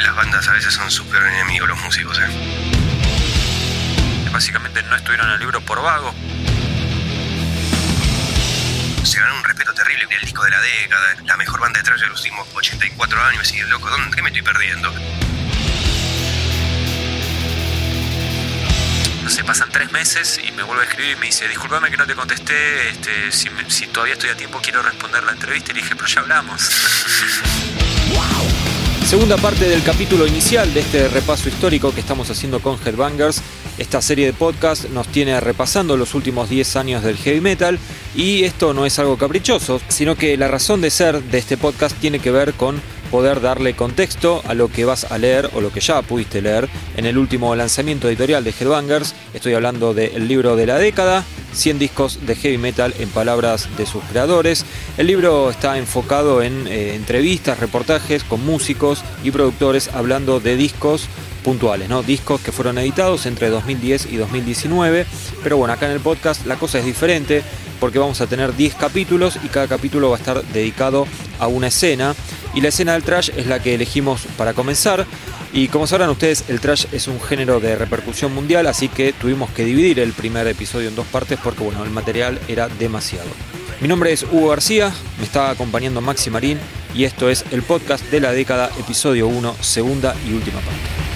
Las bandas a veces son su peor enemigo, los músicos, ¿eh? Básicamente no estuvieron en el libro por vago. Se ganó un respeto terrible en el disco de la década, la mejor banda de trash de los últimos 84 años y loco, ¿dónde qué me estoy perdiendo? No sé, pasan tres meses y me vuelve a escribir y me dice, discúlpame que no te contesté, este, si, todavía estoy a tiempo quiero responder la entrevista y le dije, pero ya hablamos. Segunda parte del capítulo inicial de este repaso histórico que estamos haciendo con Headbangers. Esta serie de podcast nos tiene repasando los últimos 10 años del heavy metal y esto no es algo caprichoso, sino que la razón de ser de este podcast tiene que ver con poder darle contexto a lo que vas a leer o lo que ya pudiste leer en el último lanzamiento editorial de Headbangers. Estoy hablando del libro de la década, 100 discos de heavy metal en palabras de sus creadores. El libro está enfocado en eh, entrevistas, reportajes con músicos y productores hablando de discos puntuales, ¿no? Discos que fueron editados entre 2010 y 2019. Pero bueno, acá en el podcast la cosa es diferente porque vamos a tener 10 capítulos y cada capítulo va a estar dedicado a una escena. Y la escena del trash es la que elegimos para comenzar. Y como sabrán ustedes, el trash es un género de repercusión mundial, así que tuvimos que dividir el primer episodio en dos partes porque bueno, el material era demasiado. Mi nombre es Hugo García, me está acompañando Maxi Marín y esto es el podcast de la década, episodio 1, segunda y última parte.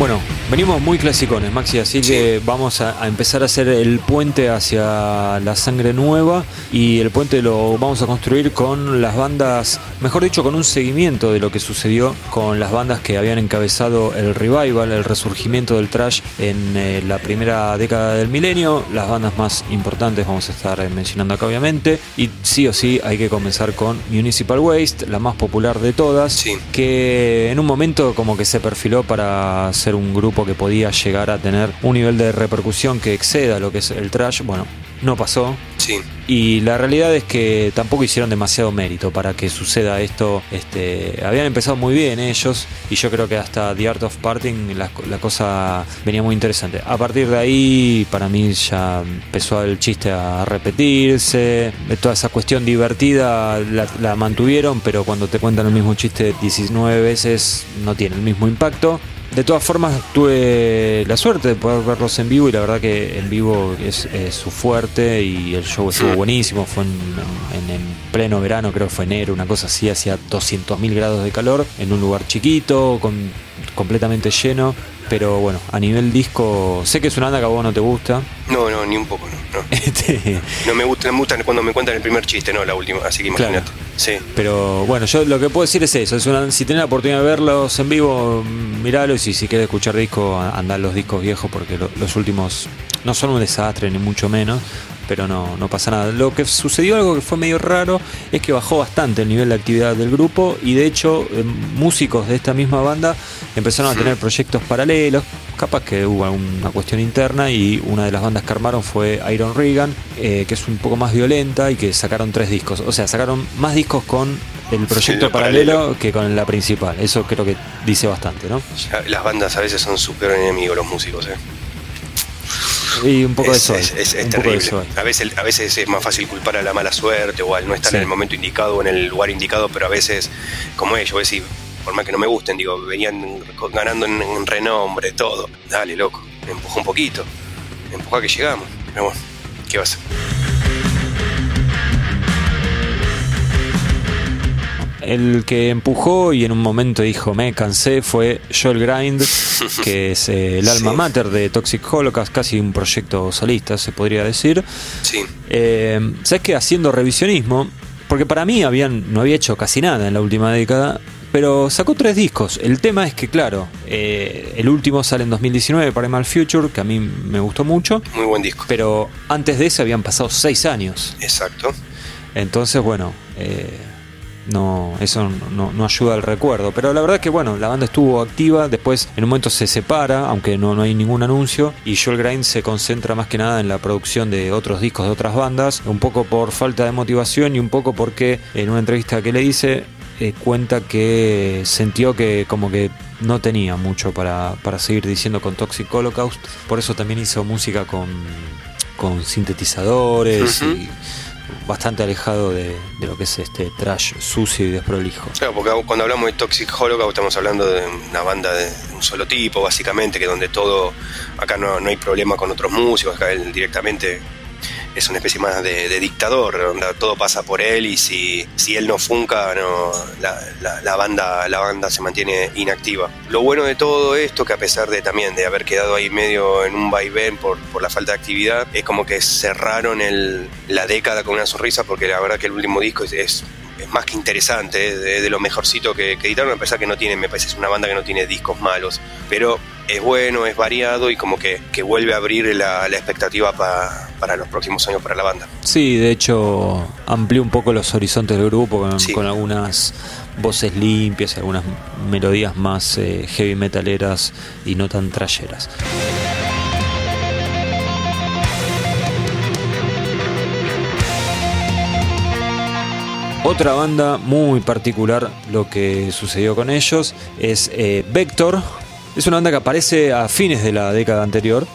Bueno, venimos muy clasicones, Maxi, así que vamos a, a empezar a hacer el puente hacia la sangre nueva y el puente lo vamos a construir con las bandas, mejor dicho, con un seguimiento de lo que sucedió con las bandas que habían encabezado el revival, el resurgimiento del trash en eh, la primera década del milenio. Las bandas más importantes vamos a estar eh, mencionando acá, obviamente, y sí o sí hay que comenzar con Municipal Waste, la más popular de todas Sí. que en un momento como que se perfiló para ser un grupo que podía llegar a tener un nivel de repercusión que exceda lo que es el trash. Bueno, no pasó. Sí, Y la realidad es que tampoco hicieron demasiado mérito para que suceda esto. Este, habían empezado muy bien ellos y yo creo que hasta The Art of Parting la, la cosa venía muy interesante. A partir de ahí para mí ya empezó el chiste a repetirse. Toda esa cuestión divertida la, la mantuvieron, pero cuando te cuentan el mismo chiste 19 veces no tiene el mismo impacto. De todas formas, tuve la suerte de poder verlos en vivo y la verdad que en vivo es, es su fuerte y el show estuvo buenísimo. Fue en, en- en pleno verano, creo que fue enero, una cosa así, hacía 200.000 grados de calor en un lugar chiquito, con, completamente lleno. Pero bueno, a nivel disco, sé que es una banda que a vos no te gusta. no, no, ni un poco, no. no. Este, No me gusta, me gusta cuando me cuentan el primer chiste, no la última, así que Claro. imagínate. Sí, Pero bueno, yo lo que puedo decir es eso. Es una, si tenés la oportunidad de verlos en vivo, miralos y si querés escuchar disco, a- andá a los discos viejos porque lo- los últimos no son un desastre, ni mucho menos. Pero no, no pasa nada. Lo que sucedió, algo que fue medio raro, es que bajó bastante el nivel de actividad del grupo y de hecho eh, músicos de esta misma banda empezaron a tener proyectos paralelos. Capaz que hubo alguna cuestión interna y una de las bandas que armaron fue Iron Regan, eh, que es un poco más violenta y que sacaron tres discos. O sea, sacaron más discos con el proyecto lo paralelo, paralelo. que con la principal. Eso creo que dice bastante, ¿no? ya las bandas a veces son su peor enemigo, los músicos, ¿eh? Y un poco de es, hay, es- es- terrible. A veces, a veces es más fácil culpar a la mala suerte o al no estar Sí. en el momento indicado o en el lugar indicado, pero a veces, como ellos, decir, por más que no me gusten, digo, venían ganando en, en renombre, todo. Dale, loco, empuja un poquito, empuja que llegamos. Pero bueno, ¿qué vas a hacer? El que empujó y en un momento dijo me cansé fue Joel Grind, que es eh, el alma Sí. mater de Toxic Holocaust, casi un proyecto solista, se podría decir. Sí, Eh, ¿Sabes qué? Haciendo revisionismo, porque para mí habían, no había hecho casi nada en la última década, pero sacó tres discos. El tema es que, claro, eh, el último sale en 2019, Primal Future, que a mí me gustó mucho, muy buen disco. pero antes de ese habían pasado seis años. Exacto. Entonces, bueno, eh, no, eso no, no ayuda al recuerdo. Pero la verdad es que, bueno, la banda estuvo activa, después en un momento se separa, aunque no, no hay ningún anuncio, y Joel Grind se concentra más que nada en la producción de otros discos de otras bandas, un poco por falta de motivación y un poco porque en una entrevista que le hice eh, cuenta que sintió que como que no tenía mucho para, para seguir diciendo con Toxic Holocaust, por eso también hizo música con, con sintetizadores y bastante alejado de, de lo que es este trash sucio y desprolijo. Claro, porque cuando hablamos de Toxic Holocaust estamos hablando de una banda de un solo tipo, básicamente, que donde todo, acá no, no hay problema con otros músicos, acá él directamente es una especie más de, dictador, donde todo pasa por él y si, si él no funca, la, banda, la banda se mantiene inactiva. Lo bueno de todo esto, que a pesar de también de haber quedado ahí medio en un vaivén por, por la falta de actividad, es como que cerraron la década con una sonrisa, porque la verdad que el último disco es, más que interesante, es de, de lo mejorcito que, editaron, a pesar que no tiene, es una banda que no tiene discos malos, pero es bueno, es variado y como que, que vuelve a abrir la, la expectativa pa- para los próximos años para la banda. Sí, de hecho amplió un poco los horizontes del grupo con, Sí. con algunas voces limpias, algunas melodías más eh, heavy metaleras y no tan trasheras. Otra banda muy particular, lo que sucedió con ellos, es eh, Vector. Es una banda que aparece a fines de la década anterior,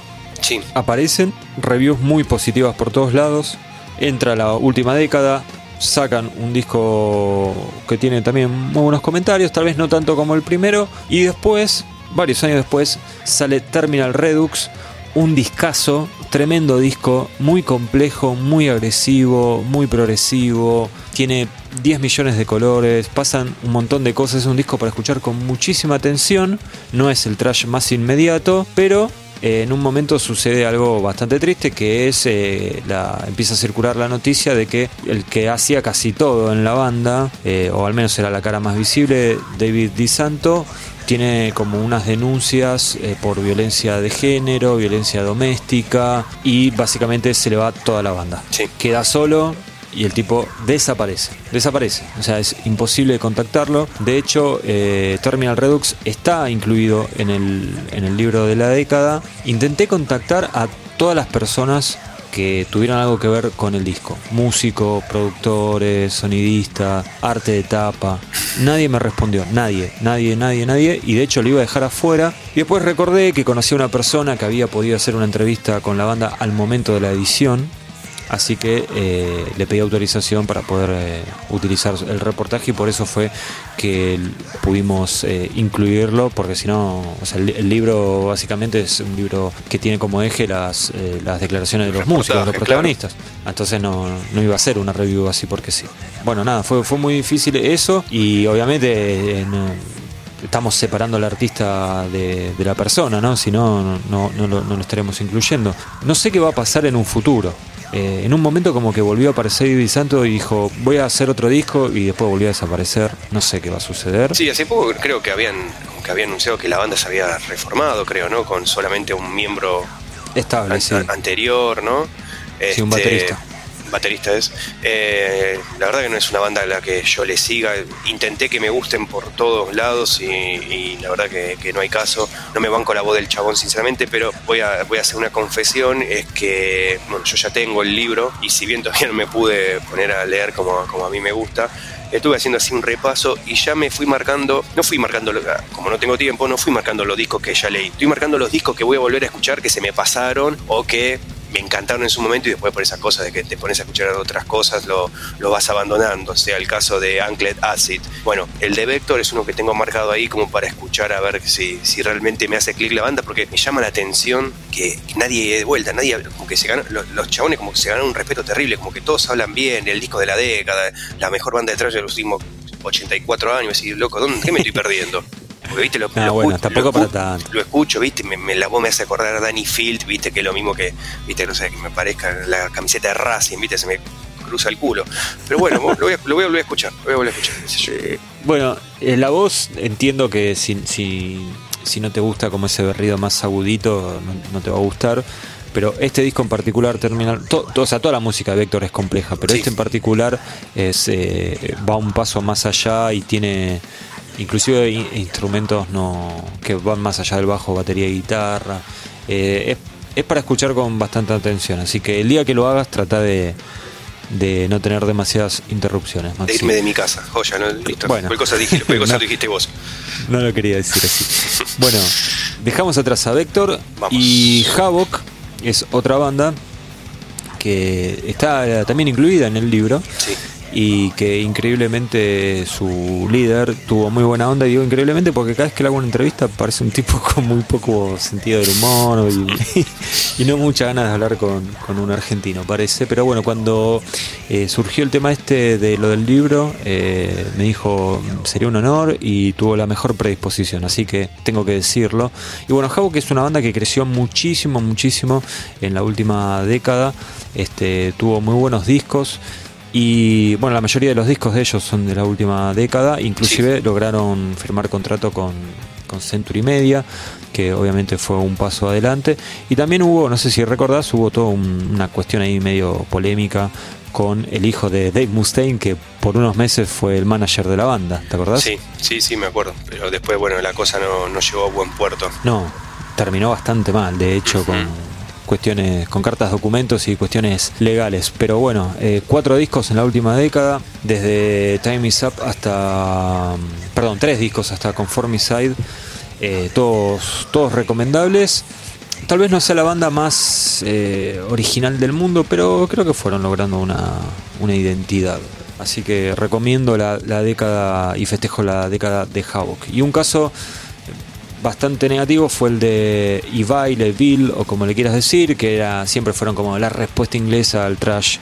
Sí, aparecen, reviews muy positivas por todos lados. Entra la última década, sacan un disco que tiene también muy buenos comentarios, tal vez no tanto como el primero. Y después, varios años después, sale Terminal Redux, un discazo, tremendo disco, muy complejo, muy agresivo, muy progresivo. Tiene 10 millones de colores, pasan un montón de cosas. Es un disco para escuchar con muchísima atención. No es el trash más inmediato, pero eh, en un momento sucede algo bastante triste que es eh, la, empieza a circular la noticia de que el que hacía casi todo en la banda, eh, o al menos era la cara más visible, David DiSanto, tiene como unas denuncias por violencia de género, violencia doméstica y básicamente se le va toda la banda. Sí. Queda solo y el tipo desaparece. Desaparece. O sea, es imposible contactarlo. De hecho, eh, Terminal Redux está incluido en el, en el libro de la década. Intenté contactar a todas las personas que tuvieran algo que ver con el disco. Músico, productores, sonidista, arte de tapa. Nadie me respondió, nadie, nadie, nadie, nadie. Y de hecho lo iba a dejar afuera. Y después recordé que conocí a una persona que había podido hacer una entrevista con la banda al momento de la edición. Así que eh, le pedí autorización para poder eh, utilizar el reportaje y por eso fue que pudimos eh, incluirlo, porque si no, o sea, el, el libro básicamente es un libro que tiene como eje las, eh, las declaraciones de los músicos, los protagonistas. Entonces no, no iba a ser una review así porque sí. Bueno, nada, fue, fue muy difícil eso y obviamente eh, no- estamos separando al artista de, de la persona, ¿no? Si no, no, no, no lo, no lo estaremos incluyendo. No sé qué va a pasar en un futuro. Eh, en un momento como que volvió a aparecer David Santo y dijo, voy a hacer otro disco y después volvió a desaparecer. No sé qué va a suceder. Sí, hace poco creo que habían, que habían anunciado que la banda se había reformado, creo, ¿no? Con solamente un miembro Estable, an- sí. anterior, ¿no? Sí, un Este, baterista. Baterista es. Eh, la verdad que no es una banda a la que yo le siga. Intenté que me gusten por todos lados y, la verdad que, no hay caso. No me banco la voz del chabón, sinceramente, pero voy a, voy a hacer una confesión. Es que, yo ya tengo el libro y si bien todavía no me pude poner a leer como, como a mí me gusta, estuve haciendo así un repaso y ya me fui marcando, no fui marcando, como no tengo tiempo, no fui marcando los discos que ya leí, estoy marcando los discos que voy a volver a escuchar que se me pasaron o que me encantaron en su momento y después por esa cosa de que te pones a escuchar otras cosas lo, lo vas abandonando, sea el caso de Anklet Acid. Bueno, el de Vector es uno que tengo marcado ahí como para escuchar a ver si, si realmente me hace clic la banda porque me llama la atención que nadie de vuelta, nadie, como que se ganó, los, los chabones como que se ganaron un respeto terrible, como que todos hablan bien, el disco de la década, la mejor banda de trash de los últimos 84 años, y loco, ¿dónde qué me estoy perdiendo? Porque, ¿viste? Lo, Ah, lo bueno, escu- tampoco lo para tanto. Lo escucho, ¿viste? Me, me- la voz me hace acordar a Danny Field, ¿viste? Que es lo mismo que, ¿viste? No sé, que me parezca la camiseta de Racing, ¿viste? Se me cruza el culo. Pero bueno, lo voy a, lo voy a volver a escuchar, lo voy a volver a escuchar. yo. Bueno, eh, la voz entiendo que si, si, si no te gusta como ese berrido más agudito, no, no te va a gustar. Pero este disco en particular, Terminal, to- to- o sea, toda la música de Vector es compleja, pero Sí. este en particular es, eh, va un paso más allá y tiene inclusive in- instrumentos no que van más allá del bajo, batería y guitarra. Eh, es, es para escuchar con bastante atención, así que el día que lo hagas trata de, de no tener demasiadas interrupciones. De irme de mi casa, joya, ¿no? Listo. Bueno. Cosa dije, cosa No. dijiste vos. No lo quería decir así. Bueno, dejamos atrás a Vector Vamos. y Havoc es otra banda que está también incluida en el libro. Sí. Y que increíblemente su líder tuvo muy buena onda. Y digo increíblemente porque cada vez que le hago una entrevista parece un tipo con muy poco sentido del humor y, no muchas ganas de hablar con, con, un argentino, parece. Pero bueno, cuando eh, surgió el tema este de lo del libro, eh, me dijo sería un honor y tuvo la mejor predisposición. Así que tengo que decirlo. Y bueno, que es una banda que creció muchísimo, muchísimo en la última década. Este, tuvo muy buenos discos. Y bueno, la mayoría de los discos de ellos son de la última década, inclusive sí. lograron firmar contrato con, con, Century Media, que obviamente fue un paso adelante. Y también hubo, no sé si recordás, hubo toda un, una cuestión ahí medio polémica con el hijo de Dave Mustaine, que por unos meses fue el manager de la banda, ¿te acordás? Sí, sí, sí, me acuerdo. Pero después, bueno, la cosa no, no llegó a buen puerto. No, terminó bastante mal, de hecho, uh -huh. con cuestiones con cartas documentos y cuestiones legales. Pero bueno, eh, cuatro discos en la última década, desde Time Is Up hasta, perdón, tres discos hasta Conformicide, eh, todos, todos recomendables. Tal vez no sea la banda más eh, original del mundo, pero creo que fueron logrando una, una identidad. Así que recomiendo la, la, década y festejo la década de Havoc. Y un caso bastante negativo fue el de Ibai, Bill o como le quieras decir, que era, siempre fueron como la respuesta inglesa al trash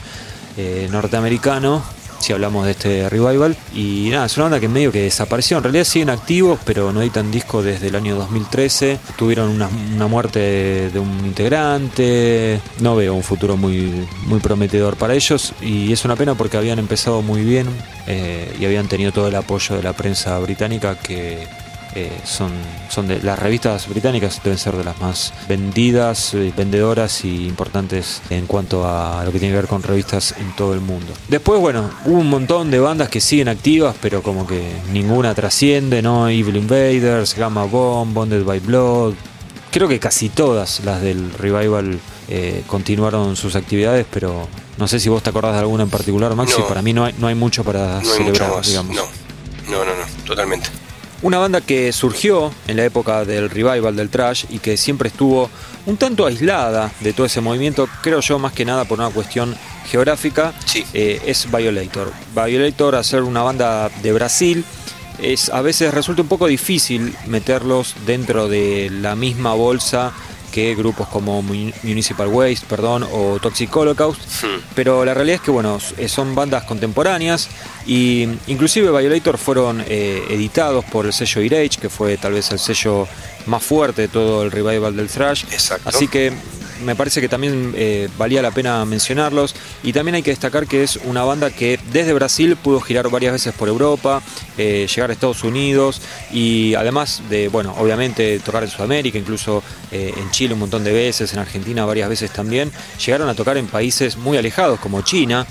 eh, norteamericano, si hablamos de este revival. Y nada, es una banda que medio que desapareció. En realidad siguen activos, pero no editan disco desde el año 2013. Tuvieron una, muerte de, de, un integrante. No veo un futuro muy, muy prometedor para ellos. Y es una pena porque habían empezado muy bien eh, y habían tenido todo el apoyo de la prensa británica que eh, son, son de las revistas británicas deben ser de las más vendidas, eh, vendedoras y importantes en cuanto a lo que tiene que ver con revistas en todo el mundo. Después, bueno, hubo un montón de bandas que siguen activas, pero como que ninguna trasciende, ¿no? Evil Invaders, Gamma Bomb, Bonded by Blood. Creo que casi todas las del revival eh, continuaron sus actividades, pero no sé si vos te acordás de alguna en particular, Maxi. No. Para mí no hay, no hay mucho para No celebrar, digamos. No, no, no, no, totalmente. Una banda que surgió en la época del revival del trash y que siempre estuvo un tanto aislada de todo ese movimiento, creo yo más que nada por una cuestión geográfica, Sí. eh, es Violator. Violator, a ser una banda de Brasil, es, a veces resulta un poco difícil meterlos dentro de la misma bolsa que grupos como Mun- Municipal Waste, perdón, o Toxic Holocaust, Hmm. pero la realidad es que bueno, s- son bandas contemporáneas y inclusive Violator fueron eh, editados por el sello Irage, que fue tal vez el sello más fuerte de todo el revival del thrash. Exacto. Así que me parece que también eh, valía la pena mencionarlos. Y también hay que destacar que es una banda que desde Brasil pudo girar varias veces por Europa, eh, llegar a Estados Unidos y además de, bueno, obviamente tocar en Sudamérica, incluso eh, en Chile un montón de veces, en Argentina varias veces también, llegaron a tocar en países muy alejados como China.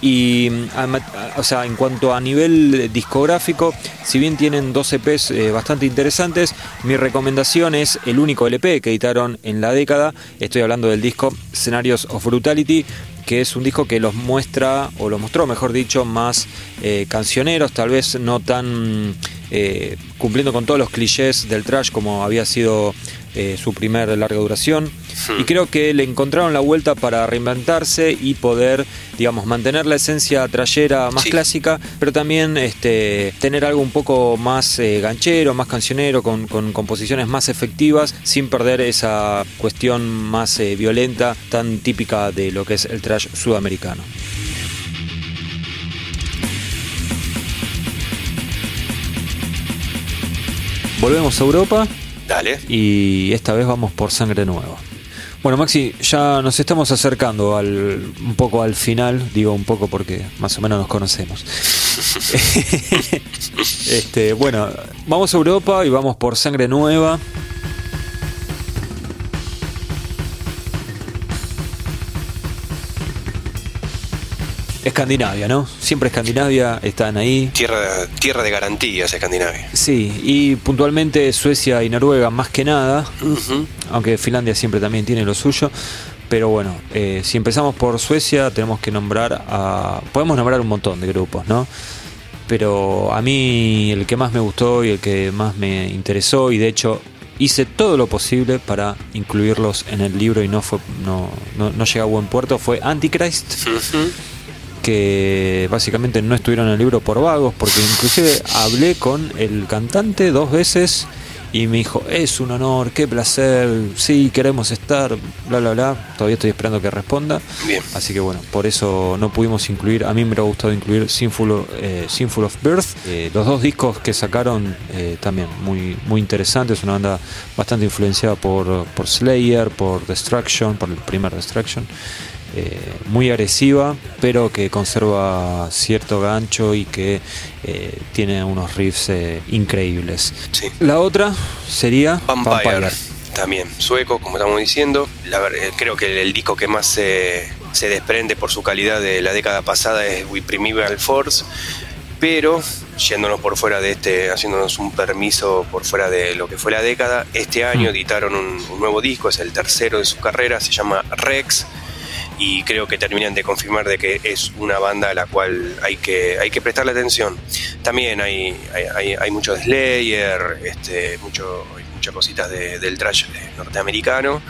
Y, a- a- o sea, en cuanto a nivel discográfico, si bien tienen dos EPs bastante interesantes, mi recomendación es el único LP que editaron en la década. Estoy hablando del disco Scenarios of Brutality, que es un disco que los muestra, o los mostró, mejor dicho, más eh, cancioneros, tal vez no tan eh, cumpliendo con todos los clichés del trash como había sido eh, su primer larga duración. Hmm. Y creo que le encontraron la vuelta para reinventarse y poder, digamos, mantener la esencia trayera más Sí. clásica, pero también este, tener algo un poco más eh, ganchero, más cancionero, con, con composiciones más efectivas, sin perder esa cuestión más eh, violenta, tan típica de lo que es el trash sudamericano. Volvemos a Europa Dale. y esta vez vamos por sangre nueva. Bueno, Maxi, ya nos estamos acercando al, un poco al final, digo un poco porque más o menos nos conocemos. este, bueno, vamos a Europa y vamos por sangre nueva. Escandinavia, ¿no? Siempre Escandinavia están ahí. Tierra, tierra de garantías, Escandinavia. Sí, y puntualmente Suecia y Noruega más que nada, Ujú. aunque Finlandia siempre también tiene lo suyo. Pero bueno, eh, si empezamos por Suecia, tenemos que nombrar a. Podemos nombrar un montón de grupos, ¿no? Pero a mí el que más me gustó y el que más me interesó, y de hecho hice todo lo posible para incluirlos en el libro y no fue no, no, no llega a buen puerto fue Antichrist que básicamente no estuvieron en el libro por vagos porque inclusive hablé con el cantante dos veces y me dijo es un honor qué placer sí queremos estar bla bla bla todavía estoy esperando que responda. Bien. así que bueno por eso no pudimos incluir a mí me hubiera gustado incluir Sinful, eh, Sinful of Birth Eh, los dos discos que sacaron eh, también muy muy interesantes una banda bastante influenciada por, por Slayer por Destruction por el primer Destruction eh, muy agresiva, pero que conserva cierto gancho y que eh, tiene unos riffs eh, increíbles. Sí. La otra sería Vampire, también sueco, como estamos diciendo. La creo que el disco que más se, se desprende por su calidad de la década pasada es We Primeval Force, pero yéndonos por fuera de este, haciéndonos un permiso por fuera de lo que fue la década, este año Mm. editaron un, un nuevo disco, es el tercero de su carrera, se llama Rex. Y creo que terminan de confirmar de que es una banda a la cual hay que, hay que prestarle atención. También hay, hay, hay, mucho de Slayer, este, mucho, hay muchas cositas de- del trash norteamericano,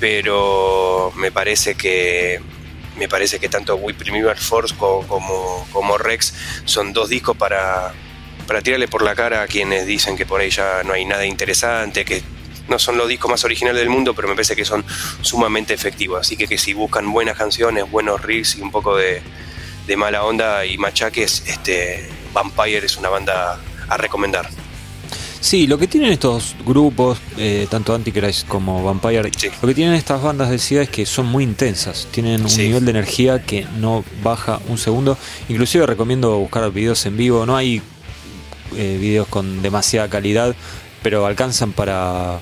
pero me parece que me parece que tanto We Primeval Force co- como, como Rex son dos discos para, para tirarle por la cara a quienes dicen que por ahí ya no hay nada interesante, que no son los discos más originales del mundo, pero me parece que son sumamente efectivos. Así que, que si buscan buenas canciones, buenos riffs y un poco de, de mala onda y machaques, este Vampire es una banda a recomendar. Sí, lo que tienen estos grupos, eh, tanto Antichrist como Vampire, Sí. lo que tienen estas bandas decía es que son muy intensas, tienen un Sí. nivel de energía que no baja un segundo. Inclusive recomiendo buscar videos en vivo, no hay eh, videos con demasiada calidad, pero alcanzan para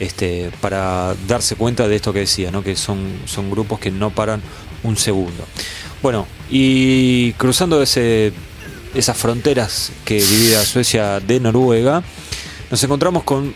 este para darse cuenta de esto que decía, ¿no? que son, son grupos que no paran un segundo. Bueno, y cruzando ese, esas fronteras que divide a Suecia de Noruega, nos encontramos con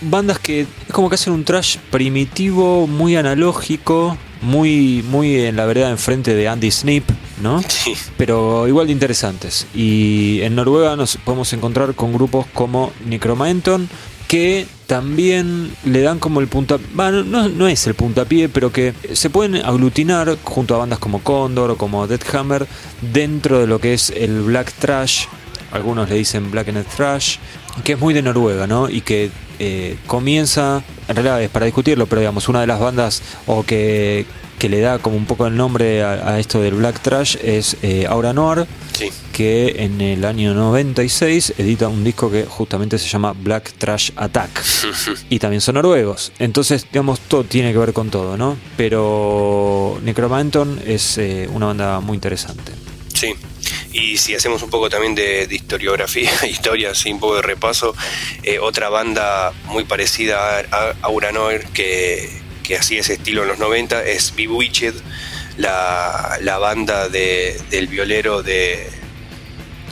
bandas que es como que hacen un trash primitivo, muy analógico, muy, muy en la vereda enfrente de Andy Snip, ¿no? Sí, pero igual de interesantes. Y en Noruega nos podemos encontrar con grupos como Necromanton, que también le dan como el puntapié, bueno, no, no es el puntapié, pero que se pueden aglutinar junto a bandas como Condor o como Deathhammer dentro de lo que es el Black Trash, algunos le dicen Black and Trash, que es muy de Noruega, ¿no? Y que eh, comienza, en realidad es para discutirlo, pero digamos, una de las bandas o que, que le da como un poco el nombre a, a esto del Black Trash es eh, Aura Noir, sí, que en el año 96 edita un disco que justamente se llama Black Trash Attack. Y también son noruegos. Entonces, digamos, todo tiene que ver con todo, ¿no? Pero Necromanton es eh, una banda muy interesante. sí. Y si hacemos un poco también de, de historiografía, historia, así un poco de repaso, eh, otra banda muy parecida a, a Aura Noir que, que hacía ese estilo en los 90 es Bewitched, la, la banda de, del violero de,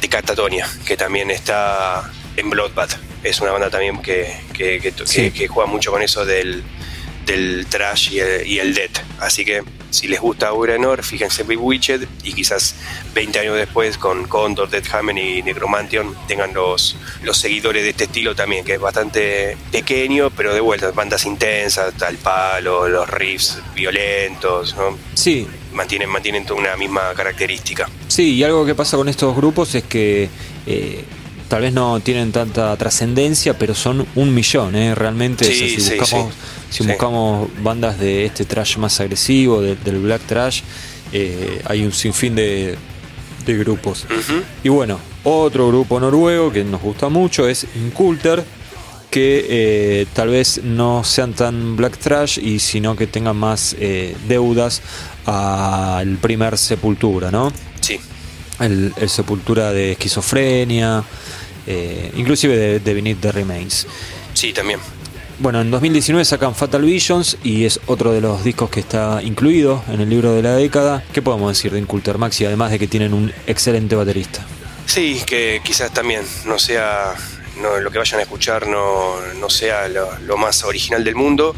de Catatonia, que también está en Bloodbath. Es una banda también que, que, que, que- Sí. que juega mucho con eso del, del trash y el, y el death. Así que si les gusta Uranor, fíjense en Bewitched y quizás 20 años después con Condor, Deathhammer y Necromantion tengan los, los seguidores de este estilo también, que es bastante pequeño, pero de vuelta, bandas intensas, tal palo, los riffs violentos, ¿no? Sí, mantienen, mantienen toda una misma característica. Sí, y algo que pasa con estos grupos es que eh, tal vez no tienen tanta trascendencia, pero son un millón, ¿eh? Realmente, Sí, o sea, si, sí, buscamos, sí. si buscamos bandas de este trash más agresivo, de- del black trash, eh, hay un sinfín de, de grupos. Y bueno, otro grupo noruego que nos gusta mucho es Inculter, que eh, tal vez no sean tan black trash y sino que tengan más eh, deudas al primer Sepultura, ¿no? Sí, el, el Sepultura de esquizofrenia, eh, inclusive de, de Beneath the Remains. sí, también. Bueno, en 2019 sacan Fatal Visions y es otro de los discos que está incluido en el libro de la década. ¿Qué podemos decir de Inculter Maxi? Además de que tienen un excelente baterista. Sí, que quizás también no sea, no, lo que vayan a escuchar no, no sea lo, lo más original del mundo,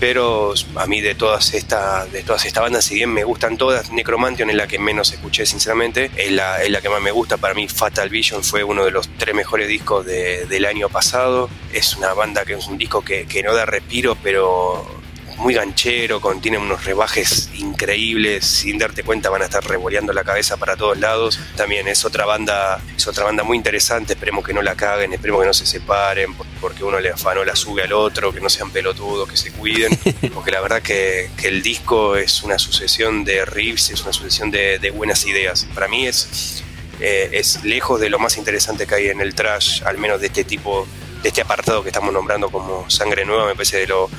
pero a mí de todas estas de todas estas bandas si bien me gustan todas Necromantion es la que menos escuché sinceramente. Es la, es la que más me gusta. Para mí Fatal Vision fue uno de los tres mejores discos del año pasado. Es una banda que es un disco que, que no da respiro pero muy ganchero, contiene unos rebajes increíbles, sin darte cuenta van a estar revoleando la cabeza para todos lados. También es otra banda, es otra banda muy interesante, esperemos que no la caguen, esperemos que no se separen, porque uno le afanó la sube al otro, que no sean pelotudos, que se cuiden, porque la verdad que, el disco es una sucesión de riffs, es una sucesión de, buenas ideas. Para mí es, eh, es lejos de lo más interesante que hay en el trash, al menos de este tipo, de este apartado que estamos nombrando como Sangre Nueva, me parece de lo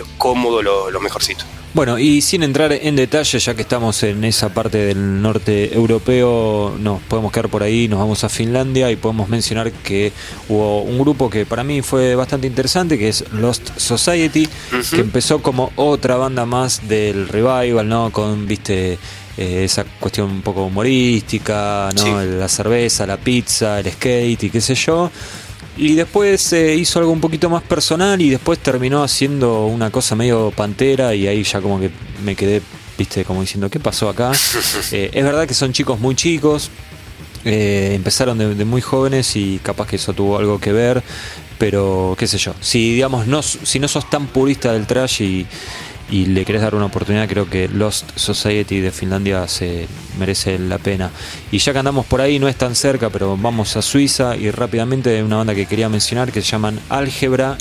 lo cómodo, lo, mejorcito. Bueno, y sin entrar en detalle, ya que estamos en esa parte del norte europeo, nos podemos quedar por ahí, nos vamos a Finlandia y podemos mencionar que hubo un grupo que para mí fue bastante interesante, que es Lost Society, que empezó como otra banda más del revival, ¿no? Con, viste, eh, esa cuestión un poco humorística, ¿no? La cerveza, la pizza, el skate y qué sé yo. Y después eh, hizo algo un poquito más personal y después terminó haciendo una cosa medio pantera y ahí ya como que me quedé, viste, como diciendo, ¿qué pasó acá? Eh, es verdad que son chicos muy chicos, eh, empezaron de, muy jóvenes y capaz que eso tuvo algo que ver, pero qué sé yo, si digamos, no, si no sos tan purista del trash y y le querés dar una oportunidad, creo que Lost Society de Finlandia se merece la pena. Y ya que andamos por ahí, no es tan cerca, pero vamos a Suiza y rápidamente una banda que quería mencionar que se llaman Álgebra,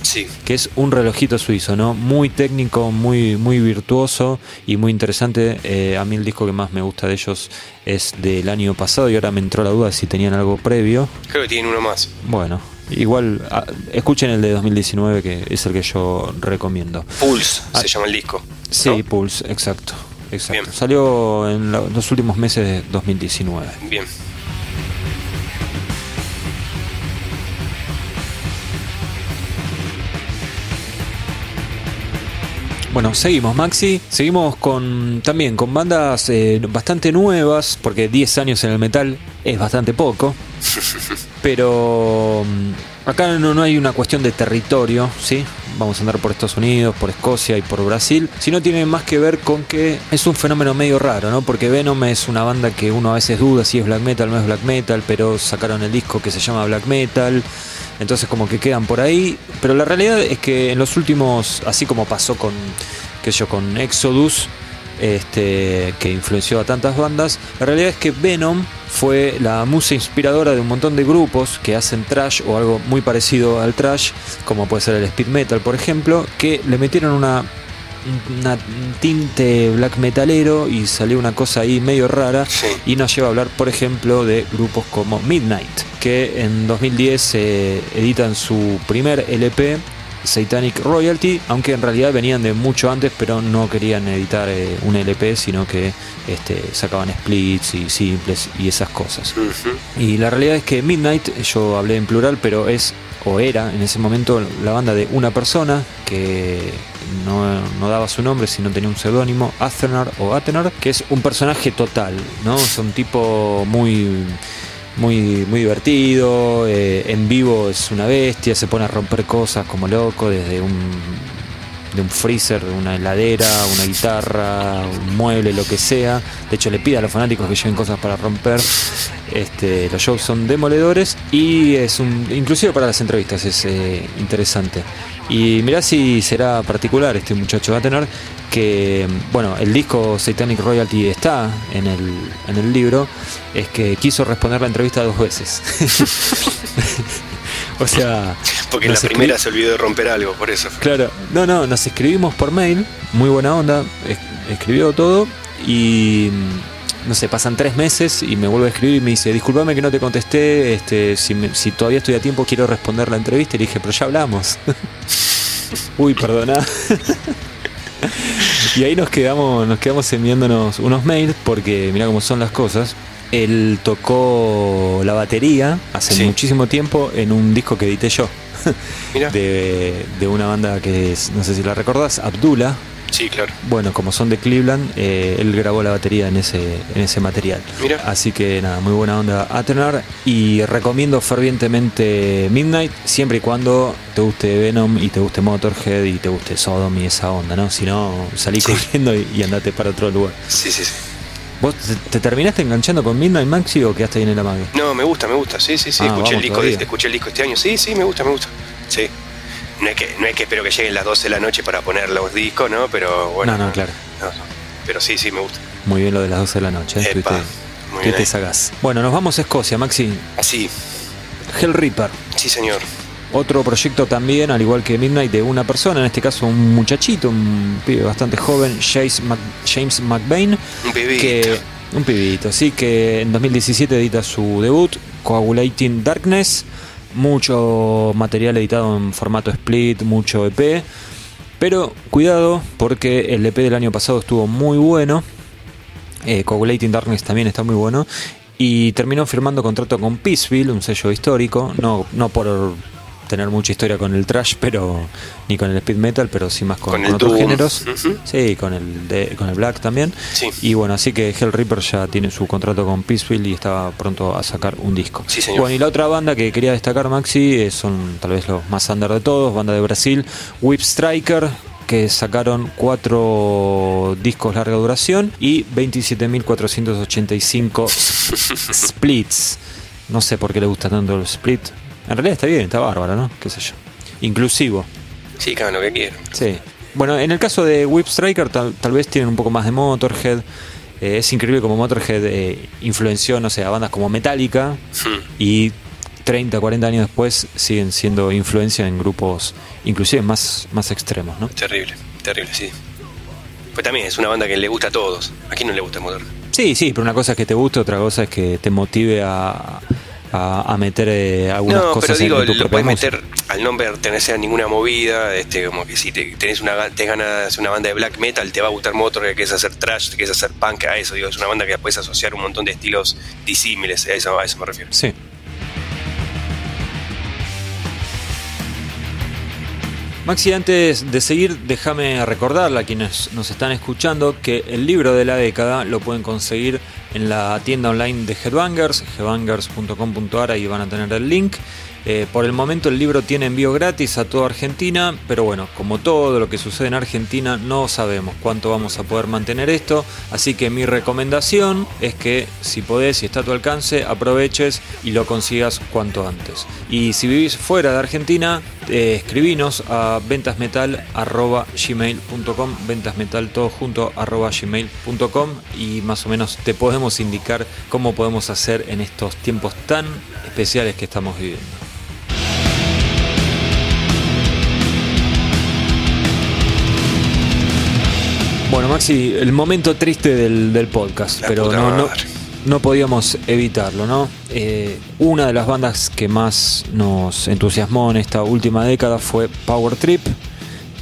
que es un relojito suizo, ¿no? Muy técnico, muy, muy virtuoso y muy interesante. Eh, a mí el disco que más me gusta de ellos es del año pasado y ahora me entró la duda si tenían algo previo. Creo que tienen uno más. Bueno, Igual, escuchen el de 2019, que es el que yo recomiendo. Pulse se llama el disco. Sí, Pulse, exacto. exacto. Salió en los últimos meses de 2019. Bien. Bueno, seguimos Maxi, seguimos con también con bandas eh, bastante nuevas, porque 10 años en el metal es bastante poco. Pero mm, acá no, no hay una cuestión de territorio, ¿sí? Vamos a andar por Estados Unidos, por Escocia y por Brasil, sino tiene más que ver con que es un fenómeno medio raro, ¿no? Porque Venom es una banda que uno a veces duda si es black metal no es black metal, pero sacaron el disco que se llama Black Metal, entonces como que quedan por ahí, pero la realidad es que en los últimos, así como pasó con, yo, con Exodus, este, que influenció a tantas bandas. La realidad es que Venom fue la musa inspiradora de un montón de grupos que hacen trash o algo muy parecido al trash, como puede ser el speed metal, por ejemplo, que le metieron una un tinte black metalero y salió una cosa ahí medio rara y nos lleva a hablar por ejemplo de grupos como Midnight que en 2010 editan su primer LP Satanic Royalty, aunque en realidad venían de mucho antes, pero no querían editar eh, un LP, sino que este, sacaban splits y simples y esas cosas. Y la realidad es que Midnight, yo hablé en plural, pero es o era en ese momento la banda de una persona que no, no daba su nombre, sino tenía un seudónimo, Athenar o Athenar, que es un personaje total, ¿no? Es un tipo muy muy, muy divertido, eh, en vivo es una bestia, se pone a romper cosas como loco, desde un, de un freezer, una heladera, una guitarra, un mueble, lo que sea. De hecho le pide a los fanáticos que lleven cosas para romper. Este, los shows son demoledores y es un, inclusive para las entrevistas es eh, interesante. Y mirá si será particular este muchacho. Va a tener que, bueno, el disco Satanic Royalty está en el, en el libro. Es que quiso responder la entrevista dos veces. o sea. Porque en la primera se olvidó de romper algo, por eso. Claro, no, no, nos escribimos por mail. Muy buena onda. escribió todo. Y no sé, pasan tres meses y me vuelve a escribir y me dice, disculpame que no te contesté, este, si, si todavía estoy a tiempo quiero responder la entrevista. Y le dije, pero ya hablamos. Uy, perdona. y ahí nos quedamos, nos quedamos enviándonos unos mails porque mira cómo son las cosas. Él tocó la batería hace muchísimo tiempo en un disco que edité yo. de, de, una banda que es, no sé si la recordás, Abdullah Sí, claro. Bueno, como son de Cleveland, eh, él grabó la batería en ese, en ese material. Mira. Así que nada, muy buena onda a tener. Y recomiendo fervientemente Midnight, siempre y cuando te guste Venom y te guste Motorhead y te guste Sodom y esa onda, ¿no? Si no, salí Sí. corriendo y, y andate para otro lugar. Sí, sí, sí. ¿Vos te, te terminaste enganchando con Midnight Maxi o quedaste ahí en el amague? No, me gusta, me gusta. Sí, sí, sí. Ah, escuché, el disco, escuché el disco este año. Sí, sí, me gusta, me gusta. Sí. No es que, no es que espero que lleguen las 12 de la noche para poner los discos, ¿no? Pero bueno. No, no, claro. no, no. Pero sí, sí, me gusta. Muy bien lo de las 12 de la noche. ¿eh? Epa, muy bien. sagaz. Bueno, nos vamos a Escocia, Maxi. Sí, Hell Reaper. sí, señor. Otro proyecto también, al igual que Midnight, de una persona, en este caso un muchachito, un pibe bastante joven, James, Mc- James McBain, Un bebito. que un pibito, sí, que en 2017 edita su debut, Coagulating Darkness, mucho material editado en formato split, mucho EP, pero cuidado porque el EP del año pasado estuvo muy bueno, eh, Coagulating Darkness también está muy bueno. Y terminó firmando contrato con Peaceville, un sello histórico. No, no por tener mucha historia con el trash, pero ni con el speed metal, pero sí más con, Con con el otros doom. géneros. Sí, con el de- con el black también. Sí. Y bueno, así que Hell Reaper ya tiene su contrato con Peaceville y está pronto a sacar un disco. Sí, señor. Bueno, y la otra banda que quería destacar, Maxi, eh, son tal vez los más under de todos, banda de Brasil, Whip Striker, que sacaron cuatro discos larga duración y 27.485 splits. No sé por qué le gusta tanto el split. En realidad está bien, está bárbaro, ¿no? ¿Qué sé yo? Inclusivo. Sí, cada lo que quieran. Sí. Bueno, en el caso de Whip Striker, tal, tal vez tienen un poco más de Motorhead. Eh, es increíble como Motorhead eh, influenció, no sé, a bandas como Metallica Hmm. y 30, 40 años después siguen siendo influencia en grupos inclusive más, más extremos, ¿no? Terrible, terrible, sí. Pues también es una banda que le gusta a todos. ¿A quién no le gusta el motor? Sí, sí, pero una cosa es que te guste, otra cosa es que te motive a, a, a meter eh, algunas No, cosas pero digo, en tu lo puedes meter al no pertenecer a ninguna movida, este, como que si te, tenés una, tenés ganas de hacer una banda de black metal, te va a gustar Motor, que quieres hacer trash, que quieres hacer punk, a eso, digo, es una banda que puedes asociar un montón de estilos disímiles, a eso, a eso me refiero. Sí. Maxi, antes de seguir, déjame recordarle a quienes nos están escuchando que el libro de la década lo pueden conseguir en la tienda online de Headbangers, headbangers.com.ar, ahí van a tener el link. Eh, por el momento el libro tiene envío gratis a toda Argentina, pero bueno, como todo lo que sucede en Argentina, no sabemos cuánto vamos a poder mantener esto, así que mi recomendación es que si podés, si está a tu alcance, aproveches y lo consigas cuanto antes. Y si vivís fuera de Argentina, eh, escribinos a ventasmetal.gmail.com, ventasmetal todo junto arroba gmail.com y más o menos te podemos indicar cómo podemos hacer en estos tiempos tan especiales que estamos viviendo. Bueno, Maxi, el momento triste del, del podcast, La pero no. No podíamos evitarlo, ¿no? Eh, una de las bandas que más nos entusiasmó en esta última década fue Power Trip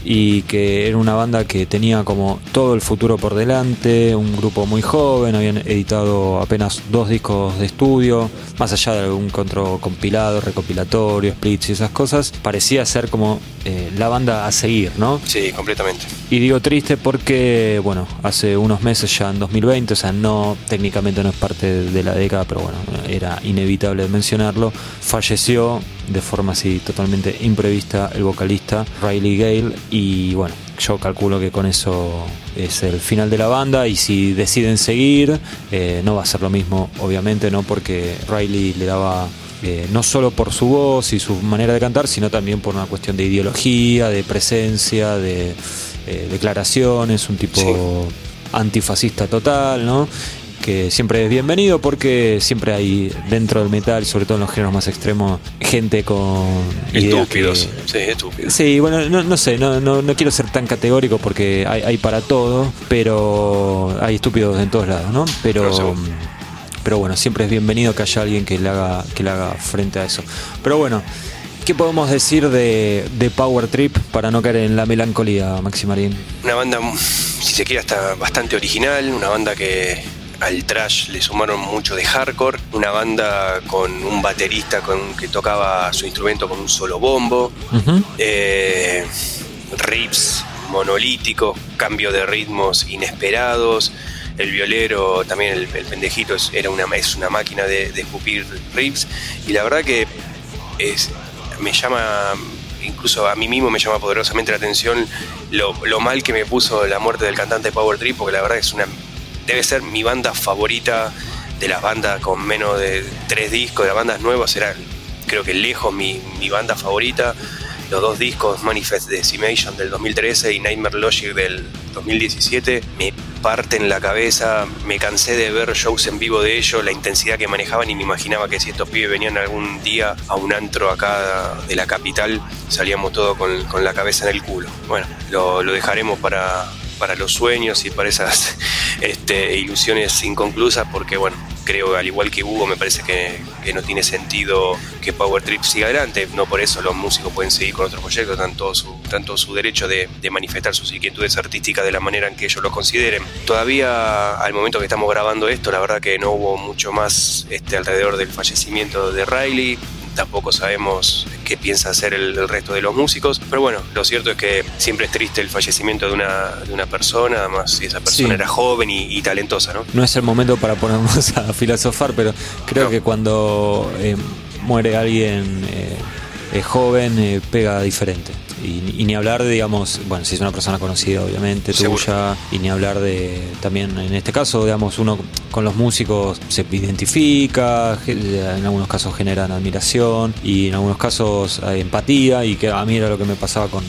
y que era una banda que tenía como todo el futuro por delante, un grupo muy joven, habían editado apenas dos discos de estudio, más allá de algún control compilado, recopilatorio, splits y esas cosas, parecía ser como eh, la banda a seguir, ¿no? Sí, completamente. Y digo triste porque, bueno, hace unos meses ya en 2020, o sea, no, técnicamente no es parte de la década, pero bueno, era inevitable mencionarlo, falleció de forma así totalmente imprevista el vocalista Riley Gale y bueno, yo calculo que con eso es el final de la banda y si deciden seguir, eh, no va a ser lo mismo, obviamente, ¿no? Porque Riley le daba eh, no solo por su voz y su manera de cantar, sino también por una cuestión de ideología, de presencia, de eh, declaraciones, un tipo Sí. antifascista total, ¿no? Que siempre es bienvenido porque siempre hay dentro del metal, sobre todo en los géneros más extremos, gente con Estúpidos. que- Sí, estúpidos. Sí, bueno, no, no sé, no, no, no quiero ser tan categórico porque hay, hay para todo, pero hay estúpidos en todos lados, ¿no? Pero, pero bueno, siempre es bienvenido que haya alguien que le haga, que le haga frente a eso. Pero bueno, ¿qué podemos decir de, de Power Trip para no caer en la melancolía, Maxi Marín? Una banda, si se quiere, hasta bastante original, una banda que al trash le sumaron mucho de hardcore, una banda con un baterista con, que tocaba su instrumento con un solo bombo, eh, riffs monolíticos, cambio de ritmos inesperados. El violero, también el, pendejito, es, era una, es una máquina de, de escupir riffs. Y la verdad que es, me llama, incluso a mí mismo me llama poderosamente la atención lo, lo, mal que me puso la muerte del cantante Power Trip, porque la verdad es una, debe ser mi banda favorita de las bandas con menos de tres discos, de las bandas nuevas, era creo que lejos mi, mi banda favorita. Los dos discos, Manifest Decimation del 2013 y Nightmare Logic del 2017, me parten la cabeza, me cansé de ver shows en vivo de ellos, la intensidad que manejaban y me imaginaba que si estos pibes venían algún día a un antro acá de la capital, salíamos todos con, con la cabeza en el culo. Bueno, lo dejaremos para, para los sueños y para esas este, ilusiones inconclusas porque bueno, creo, al igual que Hugo, me parece que, no tiene sentido que Power Trip siga adelante. No por eso los músicos pueden seguir con otros proyectos, tanto su, tanto su derecho de, manifestar sus inquietudes artísticas de la manera en que ellos lo consideren. Todavía, al momento que estamos grabando esto, la verdad que no hubo mucho más este, alrededor del fallecimiento de Riley tampoco sabemos qué piensa hacer el, resto de los músicos, pero bueno, lo cierto es que siempre es triste el fallecimiento de una, de una persona, además si esa persona era joven y, talentosa, ¿no? No es el momento para ponernos a filosofar, pero creo que cuando eh, muere alguien eh, joven eh, pega diferente. Y, ni hablar de, digamos, bueno, si es una persona conocida, obviamente, tuya, y ni hablar de, también en este caso, digamos, uno con los músicos se identifica, en algunos casos generan admiración, y en algunos casos hay empatía, y que a mí era lo que me pasaba con,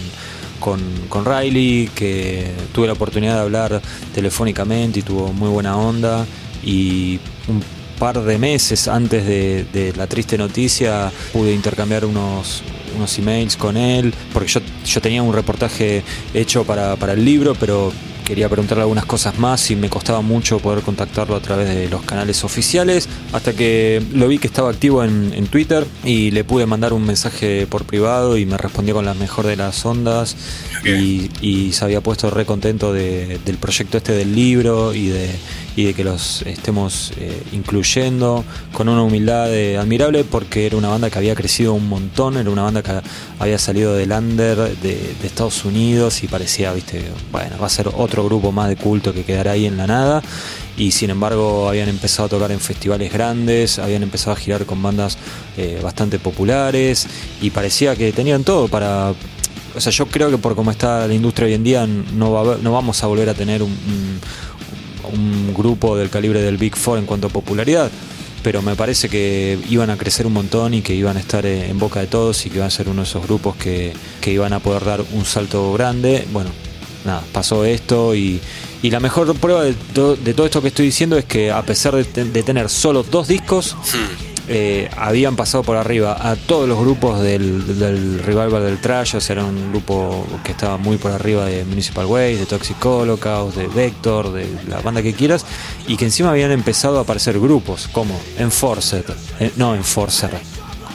con, con, Riley, que tuve la oportunidad de hablar telefónicamente y tuvo muy buena onda. Y un par de meses antes de, la triste noticia pude intercambiar unos, unos emails con él, porque yo, yo tenía un reportaje hecho para, para el libro, pero quería preguntarle algunas cosas más y me costaba mucho poder contactarlo a través de los canales oficiales, hasta que lo vi que estaba activo en, en Twitter y le pude mandar un mensaje por privado y me respondió con la mejor de las ondas y, se había puesto re contento de, del proyecto este del libro y de, y de que los estemos eh, incluyendo con una humildad eh, admirable porque era una banda que había crecido un montón, era una banda que había salido del under de, Estados Unidos y parecía, viste, bueno, va a ser otro grupo más de culto que quedará ahí en la nada. Y sin embargo habían empezado a tocar en festivales grandes, habían empezado a girar con bandas eh, bastante populares y parecía que tenían todo para... O sea, yo creo que por cómo está la industria hoy en día no, no vamos a volver a tener un grupo del calibre del Big Four en cuanto a popularidad, pero me parece que iban a crecer un montón y que iban a estar en boca de todos y que iban a ser uno de esos grupos que, iban a poder dar un salto grande. Bueno, nada, pasó esto y, la mejor prueba de, de, todo esto que estoy diciendo es que a pesar de, de tener solo dos discos, hmm. Eh, habían pasado por arriba a todos los grupos del, del revival del trash, o sea, era un grupo que estaba muy por arriba de Municipal Waste, de Toxic Holocaust, de Vector, de la banda que quieras, y que encima habían empezado a aparecer grupos como Enforcer, eh, no Enforcer,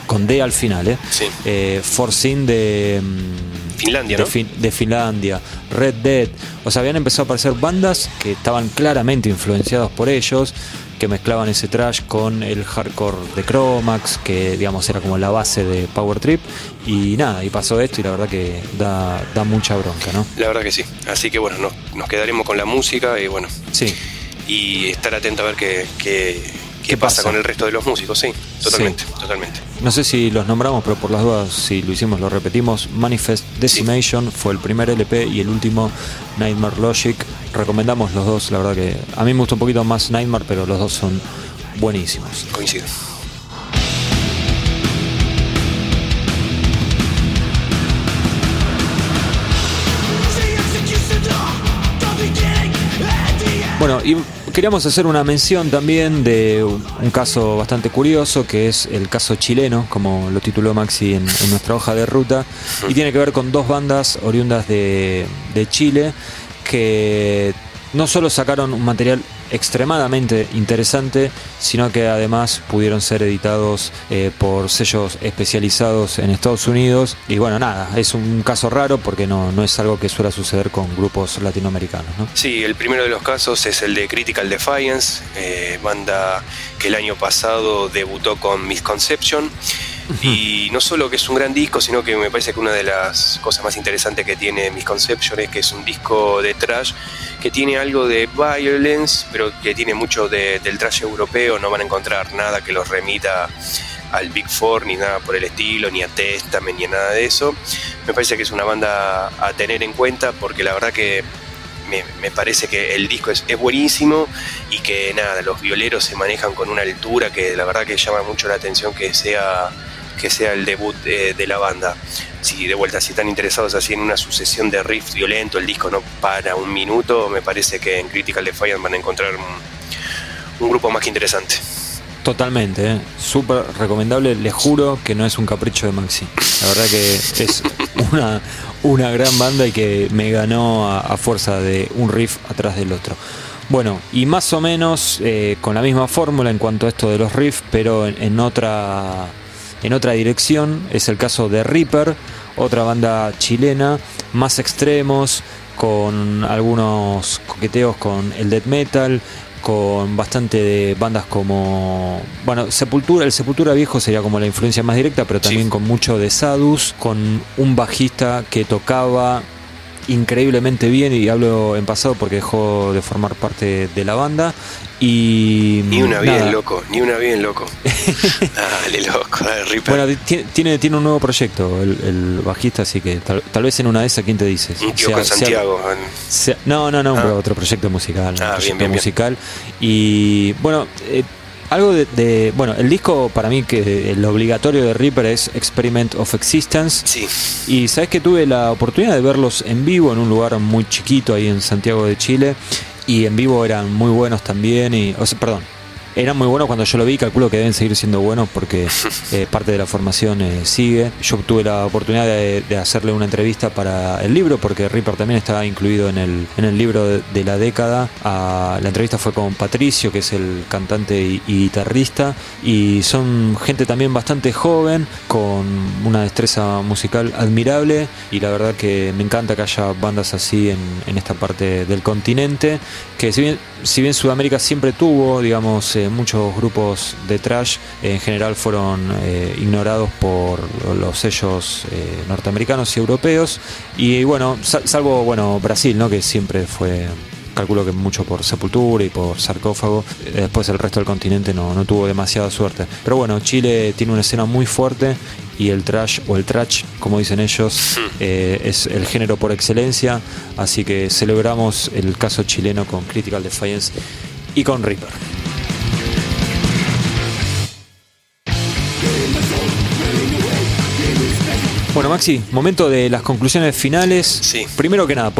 con D al final, ¿eh? Sí. eh Forcing de. Mm, Finlandia, de, de, Finlandia, Red Dead. O sea, habían empezado a aparecer bandas que estaban claramente influenciados por ellos que mezclaban ese trash con el hardcore de Chromax, que digamos era como la base de Power Trip. Y nada, y pasó esto y la verdad que da, da mucha bronca, ¿no? La verdad que sí. Así que bueno, nos, nos quedaremos con la música y bueno. Sí. Y estar atento a ver qué, qué, qué, pasa? con el resto de los músicos, sí, totalmente, totalmente. No sé si los nombramos, pero por las dudas, si lo hicimos, lo repetimos. Manifest Decimation fue el primer LP y el último Nightmare Logic. Recomendamos los dos, la verdad que a mí me gusta un poquito más Nightmare, pero los dos son buenísimos. Coincido. Y queríamos hacer una mención también de un caso bastante curioso, que es el caso chileno, como lo tituló Maxi en, nuestra hoja de ruta, y tiene que ver con dos bandas oriundas de, de Chile que no solo sacaron un material extremadamente interesante, sino que además pudieron ser editados eh, por sellos especializados en Estados Unidos. Y bueno, nada, es un caso raro porque no, no es algo que suele suceder con grupos latinoamericanos. ¿no? Sí, el primero de los casos es el de Critical Defiance, eh, banda que el año pasado debutó con Misconception. Y no solo que es un gran disco, sino que me parece que una de las cosas más interesantes que tiene Misconception es que es un disco de trash que tiene algo de violence, pero que tiene mucho del trash europeo. No van a encontrar nada que los remita al Big Four ni nada por el estilo, ni a Testament ni a nada de eso. Me parece que es una banda a tener en cuenta porque la verdad que me, parece que el disco es, buenísimo y que nada, los violeros se manejan con una altura que la verdad que llama mucho la atención que sea, que sea el debut de, la banda. Si de vuelta, si están interesados así en una sucesión de riffs violento, el disco no para un minuto, me parece que en Critical Defiance van a encontrar un, grupo más que interesante. Totalmente, ¿eh? súper recomendable. Les juro que no es un capricho de Maxi. La verdad que es una, una gran banda y que me ganó a, fuerza de un riff atrás del otro. Bueno, y más o menos eh, con la misma fórmula en cuanto a esto de los riffs, pero en, otra, en otra dirección, es el caso de Reaper, otra banda chilena, más extremos, con algunos coqueteos con el death metal, con bastante de bandas como. Bueno, Sepultura, el Sepultura viejo sería como la influencia más directa, pero también con mucho de Sadus, con un bajista que tocaba increíblemente bien y hablo en pasado porque dejó de formar parte de la banda y ni una bien loco ni una bien loco dale loco dale Reaper. bueno tiene, tiene un nuevo proyecto el, bajista así que tal, vez en una de esas quién te dices un tío con Santiago no no no ah. otro proyecto musical ah, bien, bien, musical y bueno eh, algo de, Bueno, el disco para mí que el obligatorio de Reaper es Experiment of Existence. Sí. Y sabes que tuve la oportunidad de verlos en vivo en un lugar muy chiquito ahí en Santiago de Chile. Y en vivo eran muy buenos también. Y, o sea, perdón, eran muy buenos cuando yo lo vi, calculo que deben seguir siendo buenos porque eh, parte de la formación eh, sigue. Yo tuve la oportunidad de, hacerle una entrevista para el libro, porque Reaper también estaba incluido en el, en el libro de, la década. Ah, la entrevista fue con Patricio, que es el cantante y, guitarrista, y son gente también bastante joven, con una destreza musical admirable, y la verdad que me encanta que haya bandas así en, en esta parte del continente, que si bien, si bien Sudamérica siempre tuvo, digamos, eh, muchos grupos de trash, en general fueron eh, ignorados por los sellos eh, norteamericanos y europeos. Y bueno, salvo bueno Brasil, ¿no? que siempre fue calculo que mucho por Sepultura y por Sarcófago. Después el resto del continente no, no, tuvo demasiada suerte. Pero bueno, Chile tiene una escena muy fuerte y el trash o el trash, como dicen ellos, hmm. es el género por excelencia. Así que celebramos el caso chileno con Critical Defiance y con Reaper. Bueno, Maxi, momento de las conclusiones finales. Sí. Primero que nada,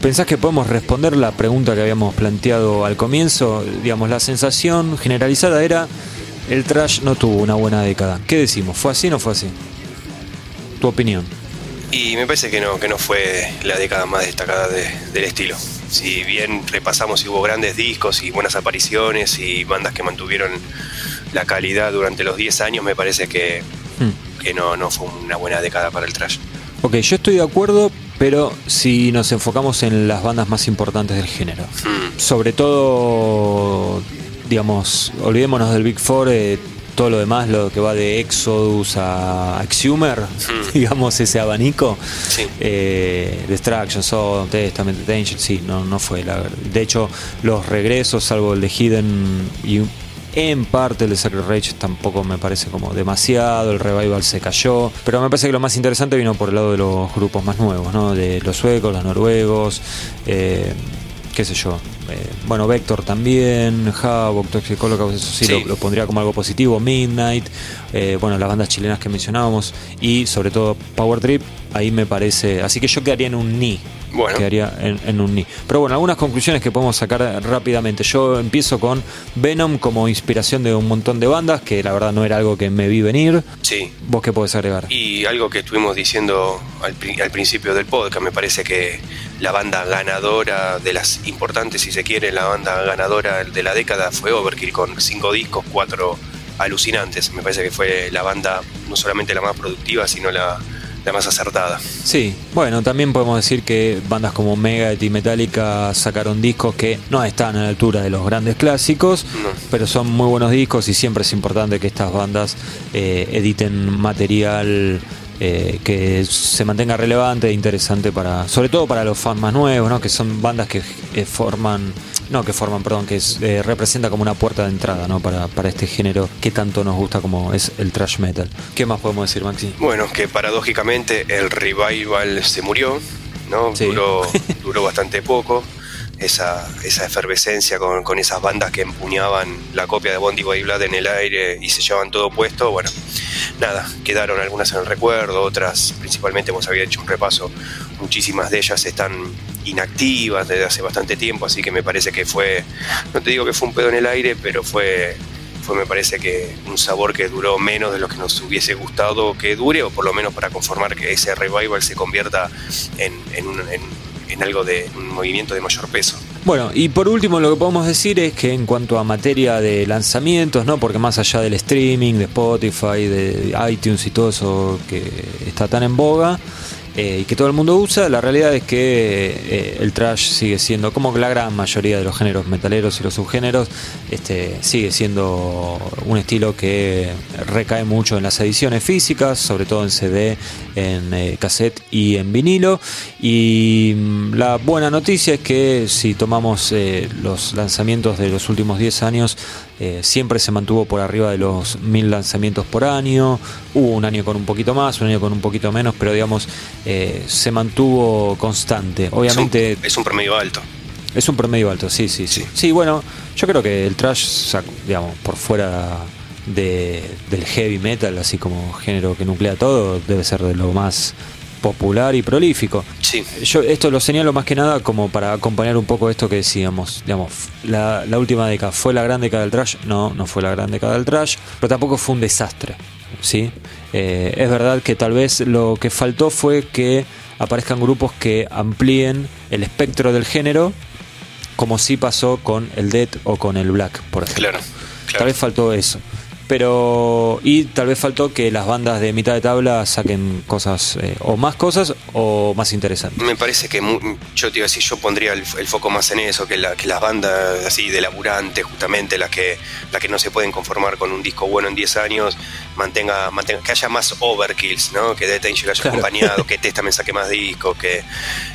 ¿pensás que podemos responder la pregunta que habíamos planteado al comienzo? Digamos, la sensación generalizada era el trash no tuvo una buena década. ¿Qué decimos? ¿Fue así o no fue así? ¿Tu opinión? Y me parece que no, que no fue la década más destacada del estilo. Si bien repasamos y hubo grandes discos y buenas apariciones y bandas que mantuvieron la calidad durante los 10 años, me parece que hmm que no, no fue una buena década para el trash. Ok, yo estoy de acuerdo, pero si nos enfocamos en las bandas más importantes del género, hmm. sobre todo, digamos, olvidémonos del Big Four, eh, todo lo demás, lo que va de Exodus a Exhumer, hmm. digamos, ese abanico, sí. eh, Destruction, Sodom, Testament, Danger, sí, no, no fue. La, de hecho, los regresos, salvo el de Hidden y en parte el de Sacred Rage tampoco me parece como demasiado, el revival se cayó, pero me parece que lo más interesante vino por el lado de los grupos más nuevos, ¿no? De los suecos, los noruegos, eh, qué sé yo. Eh, bueno, Vector también, Havoc, Toxic Holocaust, eso sí, Lo, pondría como algo positivo. Midnight, eh, bueno, las bandas chilenas que mencionábamos y sobre todo Power Trip, ahí me parece. Así que yo quedaría en un ni bueno. quedaría en, un ni. Pero bueno, algunas conclusiones que podemos sacar rápidamente. Yo empiezo con Venom como inspiración de un montón de bandas, que la verdad no era algo que me vi venir. Sí. ¿Vos qué podés agregar? Y algo que estuvimos diciendo al, principio del podcast, me parece que la banda ganadora de las importantes, si se quiere, la banda ganadora de la década fue Overkill con cinco discos, cuatro alucinantes. Me parece que fue la banda no solamente la más productiva, sino la la más acertada. Sí, bueno, también podemos decir que bandas como Megadeth y Metallica sacaron discos que no están a la altura de los grandes clásicos, pero son muy buenos discos y siempre es importante que estas bandas eh, editen material eh, que se mantenga relevante e interesante para, sobre todo para los fans más nuevos, ¿no? que son bandas que eh, forman, no que forman, perdón, que eh, representa como una puerta de entrada ¿no? para, para este género que tanto nos gusta como es el thrash metal. ¿Qué más podemos decir, Maxi? Bueno, que paradójicamente el revival se murió, ¿no? Duró, duró bastante poco. Esa, esa efervescencia con, con, esas bandas que empuñaban la copia de Bondi Blood en el aire y se llevaban todo puesto, bueno, nada, quedaron algunas en el recuerdo, otras principalmente hemos había hecho un repaso, muchísimas de ellas están inactivas desde hace bastante tiempo, así que me parece que fue, no te digo que fue un pedo en el aire, pero fue, fue me parece que un sabor que duró menos de lo que nos hubiese gustado que dure, o por lo menos para conformar que ese revival se convierta en, en, en, en algo de un movimiento de mayor peso. Bueno, y por último lo que podemos decir es que en cuanto a materia de lanzamientos, ¿no? Porque más allá del streaming, de Spotify, de iTunes y todo eso que está tan en boga, eh, y que todo el mundo usa, la realidad es que eh, el trash sigue siendo, como la gran mayoría de los géneros metaleros y los subgéneros, este, sigue siendo un estilo que recae mucho en las ediciones físicas, sobre todo en CD, en eh, cassette y en vinilo. Y mm, la buena noticia es que si tomamos los lanzamientos de los últimos 10 años, siempre se mantuvo por arriba de los mil lanzamientos por año. Hubo un año con un poquito más, un año con un poquito menos, pero digamos eh, se mantuvo constante. Obviamente. Es un, es un, promedio alto. Es un promedio alto, sí, sí, sí. Sí, bueno, yo creo que el trash, digamos, por fuera de, del heavy metal, así como género que nuclea todo, debe ser de lo más popular y prolífico. Sí. Yo esto lo señalo más que nada como para acompañar un poco esto que decíamos. Digamos, la, la última década fue la gran década del trash. No, no fue la gran década del trash, pero tampoco fue un desastre. ¿sí? Eh, es verdad que tal vez lo que faltó fue que aparezcan grupos que amplíen el espectro del género, como sí pasó con el Dead o con el Black, por ejemplo. Claro, Tal vez faltó eso. Pero. Y tal vez faltó que las bandas de mitad de tabla saquen cosas, eh, o más cosas, o más interesantes. Me parece que yo te iba a decir, yo pondría el, el foco más en eso, que, la, que las bandas así de laburantes, justamente, las que, las que no se pueden conformar con un disco bueno en 10 años, mantenga, mantenga, que haya más overkills, ¿no? Que Dead Angel haya claro. acompañado, que Testament saque más discos, que,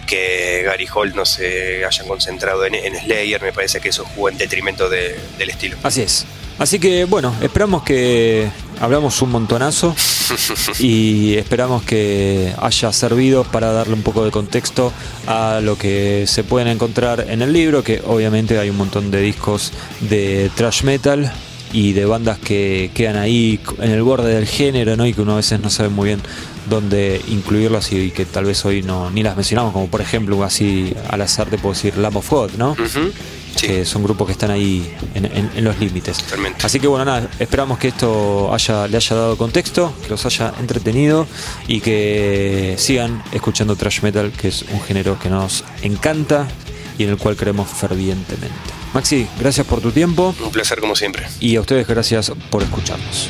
que Gary Holt no se hayan concentrado en, en Slayer, me parece que eso jugó en detrimento de, del estilo. Así es. Así que bueno, esperamos que hablamos un montonazo y esperamos que haya servido para darle un poco de contexto a lo que se pueden encontrar en el libro, que obviamente hay un montón de discos de thrash metal y de bandas que quedan ahí en el borde del género, ¿no? Y que uno a veces no sabe muy bien dónde incluirlas y, que tal vez hoy no ni las mencionamos, como por ejemplo así al azar te puedo decir Lamb of God, ¿no? Uh -huh. Sí. que son grupos que están ahí en, en, en, los límites. Totalmente. Así que bueno, nada, esperamos que esto haya, le haya dado contexto, que los haya entretenido y que sigan escuchando thrash metal, que es un género que nos encanta y en el cual creemos fervientemente. Maxi, gracias por tu tiempo. Un placer como siempre. Y a ustedes gracias por escucharnos.